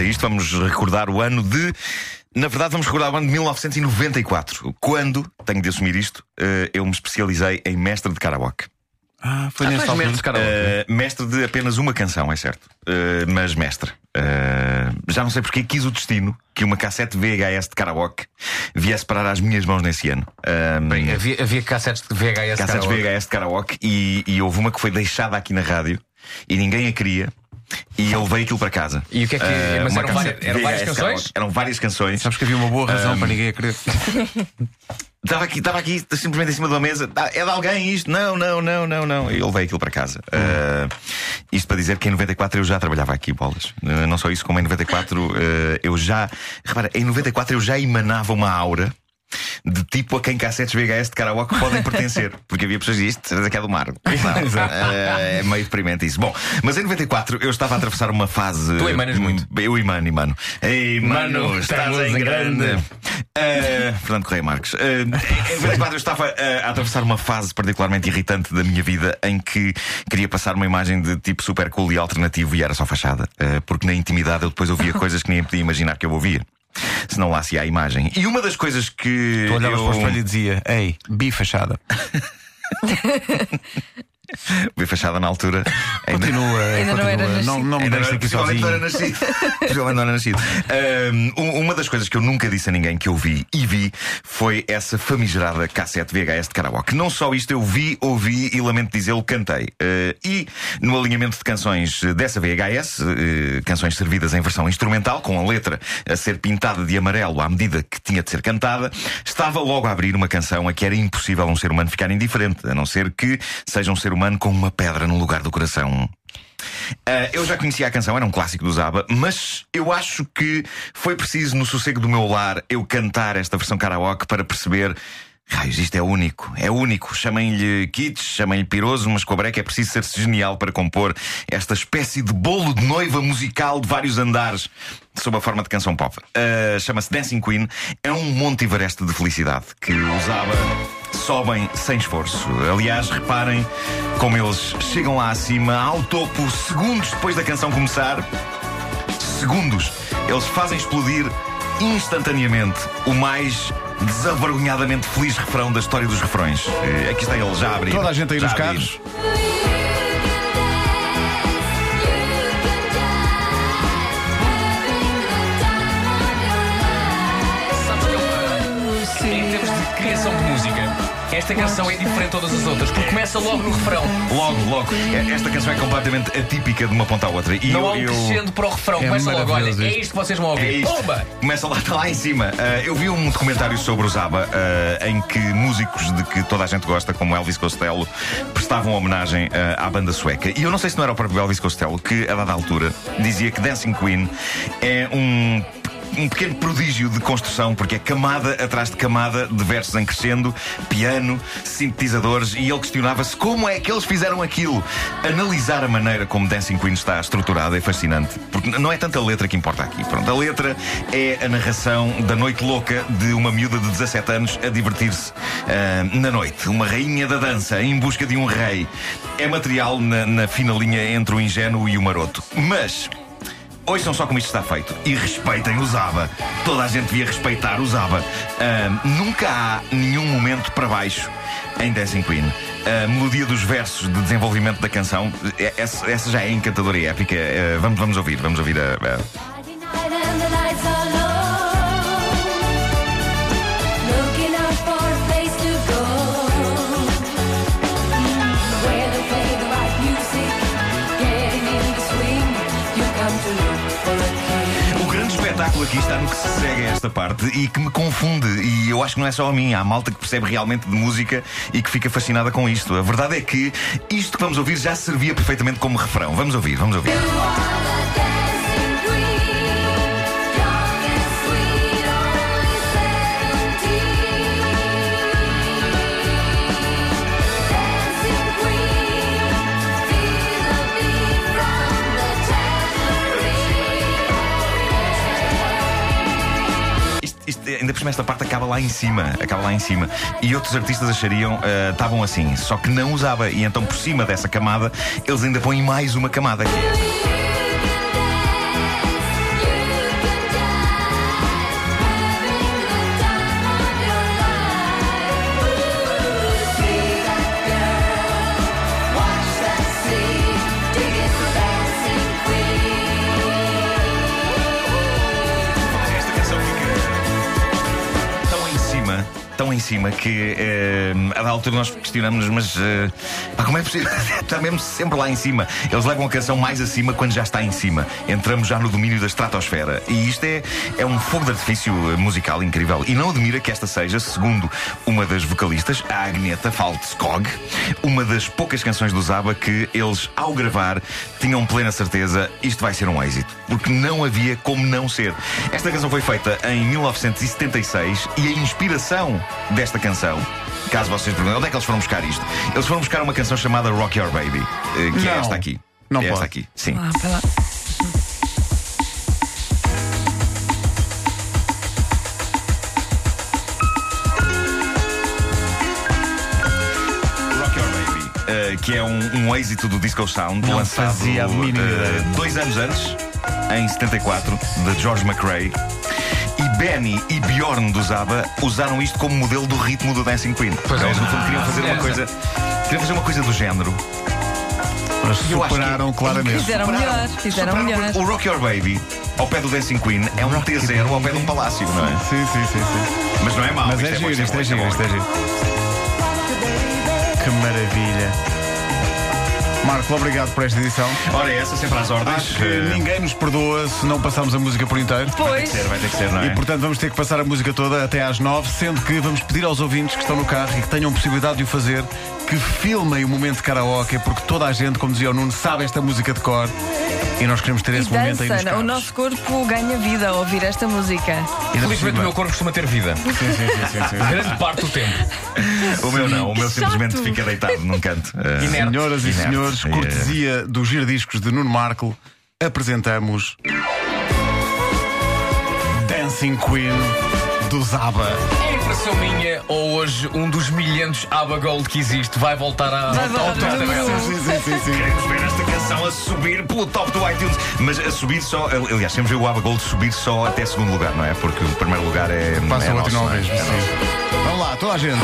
a isto, vamos recordar o ano de. Na verdade, vamos recordar o ano de 1994, quando, tenho de assumir isto, eh, eu me especializei em mestre de karaoke. Ah, foi Ah, altura. mestre de karaoke. Eh, mestre de apenas uma canção, é certo. Eh, mas mestre. Eh, já não sei porque quis o destino que uma cassete VHS de karaoke viesse parar às minhas mãos nesse ano. Bem, havia, havia cassetes de VHS. cassetes karaoke. VHS de karaoke e, e houve uma que foi deixada aqui na rádio e ninguém a queria. E eu levei aquilo para casa. E o que é que- Eh, mas eram cassete várias- eram várias canções? karaoke. Eram várias canções. Sabes que havia uma boa razão para ninguém a querer. Estava aqui, estava aqui simplesmente em cima de uma mesa. Ah, É de alguém isto? Não, não, não, não, não. E eu levei aquilo para casa. Ah, isto para dizer que em 94 eu já trabalhava aqui, bolas. Ah, não só isso, como em 94 ah, eu já. Repara, em 94 eu já emanava uma aura. De tipo a quem cassetes VHS de karaoke podem pertencer. Porque havia pessoas diziam, certeza que é do mar. Não, é, é meio deprimente isso. Bom, mas em 94 eu estava a atravessar uma fase. Tu emanas muito. Eu emano, emano. Ei, mano, Mano, estás em grande. grande. Uh, Fernando Correia Marques. Uh, em 94 eu estava uh, a atravessar uma fase particularmente irritante da minha vida em que queria passar uma imagem de tipo super cool e alternativo e era só fachada. Porque na intimidade eu depois ouvia coisas que nem podia imaginar que eu ouvia. Se não lá se há imagem. E uma das coisas que. Tu olhavas eu... para o espelho e dizia: Ei, bi Vi fachada na altura. Ainda- Continua, Ainda não continua. era nascido. não, não me Ainda deixes não- aqui sozinho. não era nascido. Não era nascido. Um, uma das coisas que eu nunca disse a ninguém que eu vi e vi foi essa famigerada cassete VHS de karaoke. Não só isto, eu vi, ouvi e lamento dizê-lo, cantei. Uh, e no alinhamento de canções dessa VHS, uh, canções servidas em versão instrumental, com a letra a ser pintada de amarelo à medida que tinha de ser cantada, estava logo a abrir uma canção a que era impossível um ser humano ficar indiferente, a não ser que seja um ser humano com uma pedra no lugar do coração. Uh, eu já conhecia a canção, era um clássico do Zaba, mas eu acho que foi preciso, no sossego do meu lar, eu cantar esta versão karaoke para perceber. Raios, isto é único, é único. Chamem-lhe kitsch, chamem-lhe piroso, mas com a breca é preciso ser-se genial para compor esta espécie de bolo de noiva musical de vários andares, sob a forma de canção pop. Uh, Chama-se Dancing Queen, é um monte Everest de felicidade que usava sobem sem esforço. Aliás, reparem como eles chegam lá acima, ao topo, segundos depois da canção começar. Segundos. Eles fazem explodir instantaneamente o mais desavergonhadamente feliz refrão da história dos refrões. Eh, Aqui está ele, já a abrir. Toda a gente aí nos carros. Esta canção é diferente de todas as outras, porque começa logo no refrão. Logo, logo. Eh, Esta canção é completamente atípica de uma ponta à outra. E Não eu, há um eu- crescendo para o refrão, É começa logo. Olha, é isto. isto que vocês vão É ouvir. Pumba! Começa lá, está lá em cima. Uh, eu vi um documentário sobre o Zaba uh, em que músicos de que toda a gente gosta, como Elvis Costello, prestavam homenagem uh, à banda sueca. E eu não sei se não era o próprio Elvis Costello que, a dada altura, dizia que Dancing Queen é um. Um pequeno prodígio de construção, porque é camada atrás de camada de versos em crescendo, piano, sintetizadores, e ele questionava-se como é que eles fizeram aquilo. Analisar a maneira como Dancing Queen está estruturada é fascinante, porque não é tanta letra que importa aqui. Pronto, a letra é a narração da noite louca de uma miúda de 17 anos a divertir-se ah, na noite. Uma rainha da dança em busca de um rei. É material na, na fina linha entre o ingênuo e o maroto. Mas. Ouçam só como isto está feito e respeitem o Zaba. Toda a gente devia respeitar o Zaba. Ah, nunca há nenhum momento para baixo em Dancing Queen. A melodia dos versos de desenvolvimento da canção, eh, essa, já é encantadora e épica. Ah, vamos, vamos ouvir, vamos ouvir a. a- aqui está no que se segue a esta parte e que me confunde. E eu acho que não é só a mim, há malta que percebe realmente de música e que fica fascinada com isto. A verdade é que isto que vamos ouvir já servia perfeitamente como refrão. Vamos ouvir, vamos ouvir. Cima, esta parte acaba lá em cima. Acaba lá em cima. E outros artistas achariam, estavam assim, só que não usava. E então, por cima dessa camada, eles ainda põem mais uma camada. You cima que eh, a dada altura nós questionamos, mas eh, pá, como é possível? está mesmo sempre lá em cima. Eles levam a canção mais acima quando já está em cima. Entramos já no domínio da estratosfera. E isto é, é um fogo de artifício eh, musical incrível. E não admira que esta seja, segundo uma das vocalistas, a Agneta Faltskog, uma das poucas canções do Zaba que eles, ao gravar, tinham plena certeza isto vai ser um êxito. Porque não havia como não ser. Esta canção foi feita em 1976 e a inspiração desta canção. Caso vocês perguntem, onde é que eles foram buscar isto? Eles foram buscar uma canção chamada Rock Your Baby, eh, que é Não. esta aqui. Não é esta pode. aqui, sim. Ah, pá lá. Rock Your Baby, eh, que é um, um êxito do Disco Sound, Não lançado ideia. dois anos antes, em 74, de George McRae. Benny e Bjorn do Zaba usaram isto como modelo do ritmo do Dancing Queen. Pois é. Eles, no fundo, queriam fazer uma coisa. Queriam fazer uma coisa do género. Mas que superaram é claramente. Fizeram melhor, fizeram superaram melhor. O Rock Your Baby, ao pé do Dancing Queen, é um T0 ao pé de um palácio, não é? Sim, sim, sim, sim. Mas não é mau. Mas isto é bom, giro, isto bom, é giro, isto é giro. Que maravilha. Marco, obrigado por esta edição. Ora, essa sempre às ordens. Acho que Eh, ninguém nos perdoa se não passarmos a música por inteiro. Vai ter Pois. que ser, vai ter que ser, não é? E portanto vamos ter que passar a música toda até às nove, sendo que vamos pedir aos ouvintes que estão no carro e que tenham possibilidade de o fazer que filmem o momento de karaoke, porque toda a gente, como dizia o Nuno, sabe esta música de cor e nós queremos ter E esse momento aí nos dança, o nosso corpo ganha vida ao ouvir esta música. Felizmente o meu corpo costuma ter vida. Sim, sim, sim, sim, sim. Grande parte do tempo. O meu não, o meu simplesmente fica deitado num canto. Eh, Inerte. Senhoras e Inerte. senhores, É. cortesia do Giradiscos de Nuno Marco, apresentamos Dancing Queen do Zaba. Impressão minha, ou hoje um dos milhentos ABBA Gold que existe vai voltar a Vai ao voltar top da ao tabela. número Sim, sim, sim, sim. Queremos ver esta canção a subir pelo top do iTunes. Mas a subir só. Aliás, temos ver o Aba Gold subir só até segundo lugar, não é? Porque o primeiro lugar é. Passa é o nosso, não é? mesmo. É nosso. Vamos lá, toda a gente.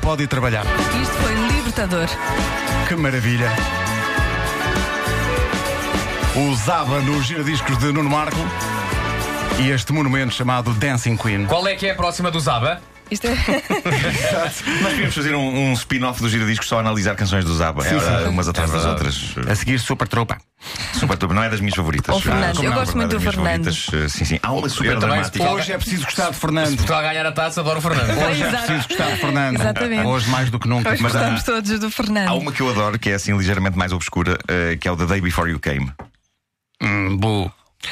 Pode ir trabalhar. Isto foi libertador. Que maravilha. O Zaba no giradiscos de Nuno Marco e este monumento chamado Dancing Queen. Qual é que é a próxima do Zaba? Isto é. Nós podíamos fazer um, um spin-off do Giradiscos só a analisar canções do Zaba. Era umas atrás das outras. A seguir, Super Tropa. Super Top. Não é das minhas favoritas. O Fernando. Como Eu não, gosto não é muito do Fernando. favoritas. Sim, sim. Há uma super dramática. Hoje é preciso gostar de Se Fernando. Portugal ganhar a taça, adoro o Fernando. Hoje é preciso gostar de Fernando. Exatamente. Hoje mais do que nunca. Hoje Mas há- gostamos todos do Há Fernando. uma que eu adoro, que é assim ligeiramente mais obscura, eh, que é o The Day Before You Came. Hum, bu.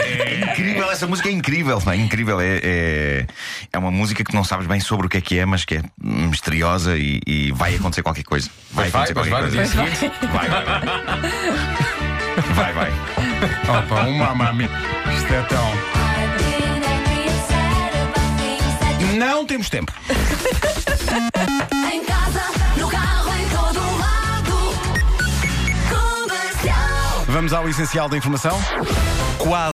É incrível, essa música é incrível, é incrível. É, é, é uma música que não sabes bem sobre o que é que é, mas que é misteriosa e, e vai acontecer qualquer coisa. Vai Pois vai, acontecer pois vai, qualquer dia coisa. Vai, vai, vai. Vai, vai. Opa, um mamami. Isto é tão. Não temos tempo. Em casa, no carro, em todo lado. Comercial. Vamos ao essencial da informação. Quase